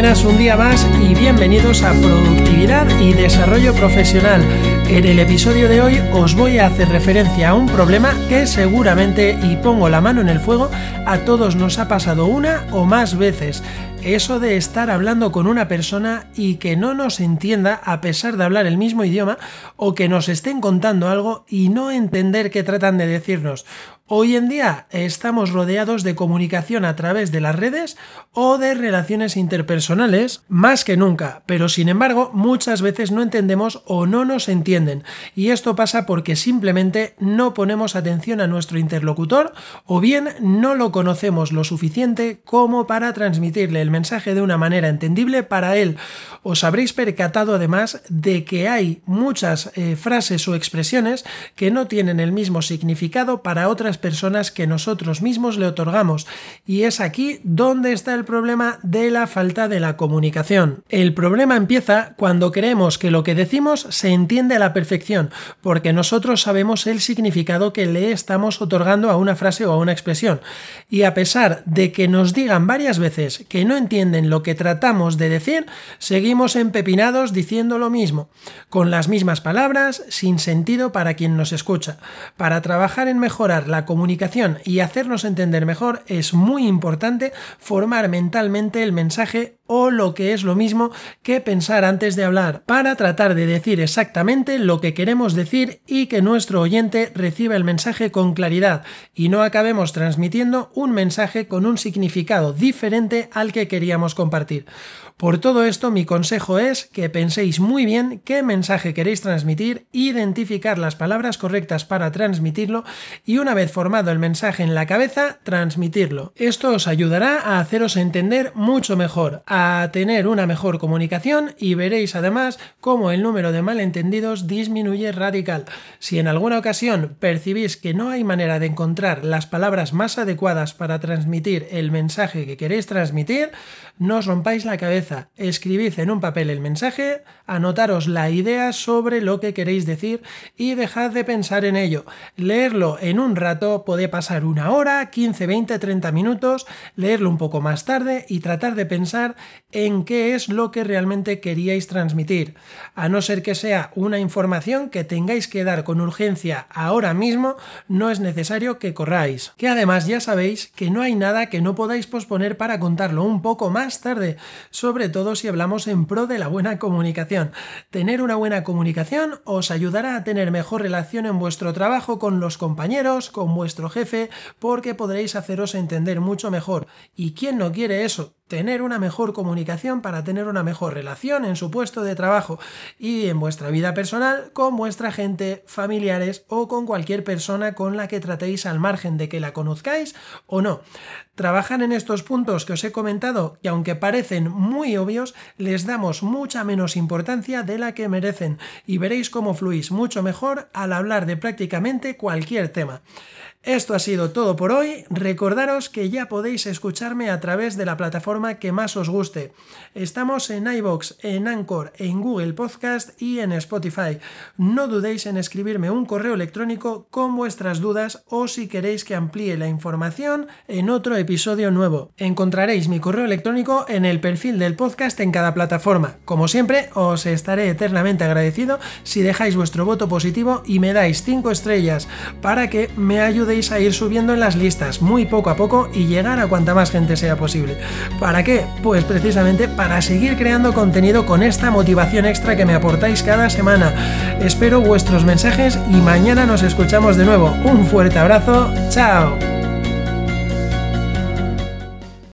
buenas un día más y bienvenidos a Productividad y Desarrollo Profesional. En el episodio de hoy os voy a hacer referencia a un problema que seguramente, y pongo la mano en el fuego, a todos nos ha pasado una o más veces. Eso de estar hablando con una persona y que no nos entienda a pesar de hablar el mismo idioma o que nos estén contando algo y no entender qué tratan de decirnos. Hoy en día estamos rodeados de comunicación a través de las redes o de relaciones interpersonales más que nunca, pero sin embargo muchas veces no entendemos o no nos entienden y esto pasa porque simplemente no ponemos atención a nuestro interlocutor o bien no lo conocemos lo suficiente como para transmitirle el mensaje de una manera entendible para él. Os habréis percatado además de que hay muchas eh, frases o expresiones que no tienen el mismo significado para otras personas que nosotros mismos le otorgamos. Y es aquí donde está el problema de la falta de la comunicación. El problema empieza cuando creemos que lo que decimos se entiende a la perfección, porque nosotros sabemos el significado que le estamos otorgando a una frase o a una expresión. Y a pesar de que nos digan varias veces que no entienden lo que tratamos de decir, seguimos empepinados diciendo lo mismo, con las mismas palabras, sin sentido para quien nos escucha. Para trabajar en mejorar la comunicación y hacernos entender mejor es muy importante formar mentalmente el mensaje o lo que es lo mismo que pensar antes de hablar, para tratar de decir exactamente lo que queremos decir y que nuestro oyente reciba el mensaje con claridad y no acabemos transmitiendo un mensaje con un significado diferente al que queríamos compartir. Por todo esto, mi consejo es que penséis muy bien qué mensaje queréis transmitir, identificar las palabras correctas para transmitirlo y una vez formado el mensaje en la cabeza, transmitirlo. Esto os ayudará a haceros entender mucho mejor, a tener una mejor comunicación y veréis además cómo el número de malentendidos disminuye radical. Si en alguna ocasión percibís que no hay manera de encontrar las palabras más adecuadas para transmitir el mensaje que queréis transmitir, no os rompáis la cabeza, escribid en un papel el mensaje, anotaros la idea sobre lo que queréis decir y dejad de pensar en ello. Leerlo en un rato puede pasar una hora, 15, 20, 30 minutos, leerlo un poco más tarde y tratar de pensar en qué es lo que realmente queríais transmitir. A no ser que sea una información que tengáis que dar con urgencia ahora mismo, no es necesario que corráis. Que además ya sabéis que no hay nada que no podáis posponer para contarlo un poco más tarde, sobre todo si hablamos en pro de la buena comunicación. Tener una buena comunicación os ayudará a tener mejor relación en vuestro trabajo con los compañeros, con vuestro jefe, porque podréis haceros entender mucho mejor. ¿Y quién no quiere eso? Tener una mejor comunicación para tener una mejor relación en su puesto de trabajo y en vuestra vida personal con vuestra gente, familiares o con cualquier persona con la que tratéis al margen de que la conozcáis o no. Trabajan en estos puntos que os he comentado y aunque parecen muy obvios, les damos mucha menos importancia de la que merecen y veréis cómo fluís mucho mejor al hablar de prácticamente cualquier tema. Esto ha sido todo por hoy. Recordaros que ya podéis escucharme a través de la plataforma que más os guste. Estamos en iBox, en Anchor, en Google Podcast y en Spotify. No dudéis en escribirme un correo electrónico con vuestras dudas o si queréis que amplíe la información en otro episodio nuevo. Encontraréis mi correo electrónico en el perfil del podcast en cada plataforma. Como siempre, os estaré eternamente agradecido si dejáis vuestro voto positivo y me dais 5 estrellas para que me ayude a ir subiendo en las listas muy poco a poco y llegar a cuanta más gente sea posible. ¿Para qué? Pues precisamente para seguir creando contenido con esta motivación extra que me aportáis cada semana. Espero vuestros mensajes y mañana nos escuchamos de nuevo. Un fuerte abrazo, chao.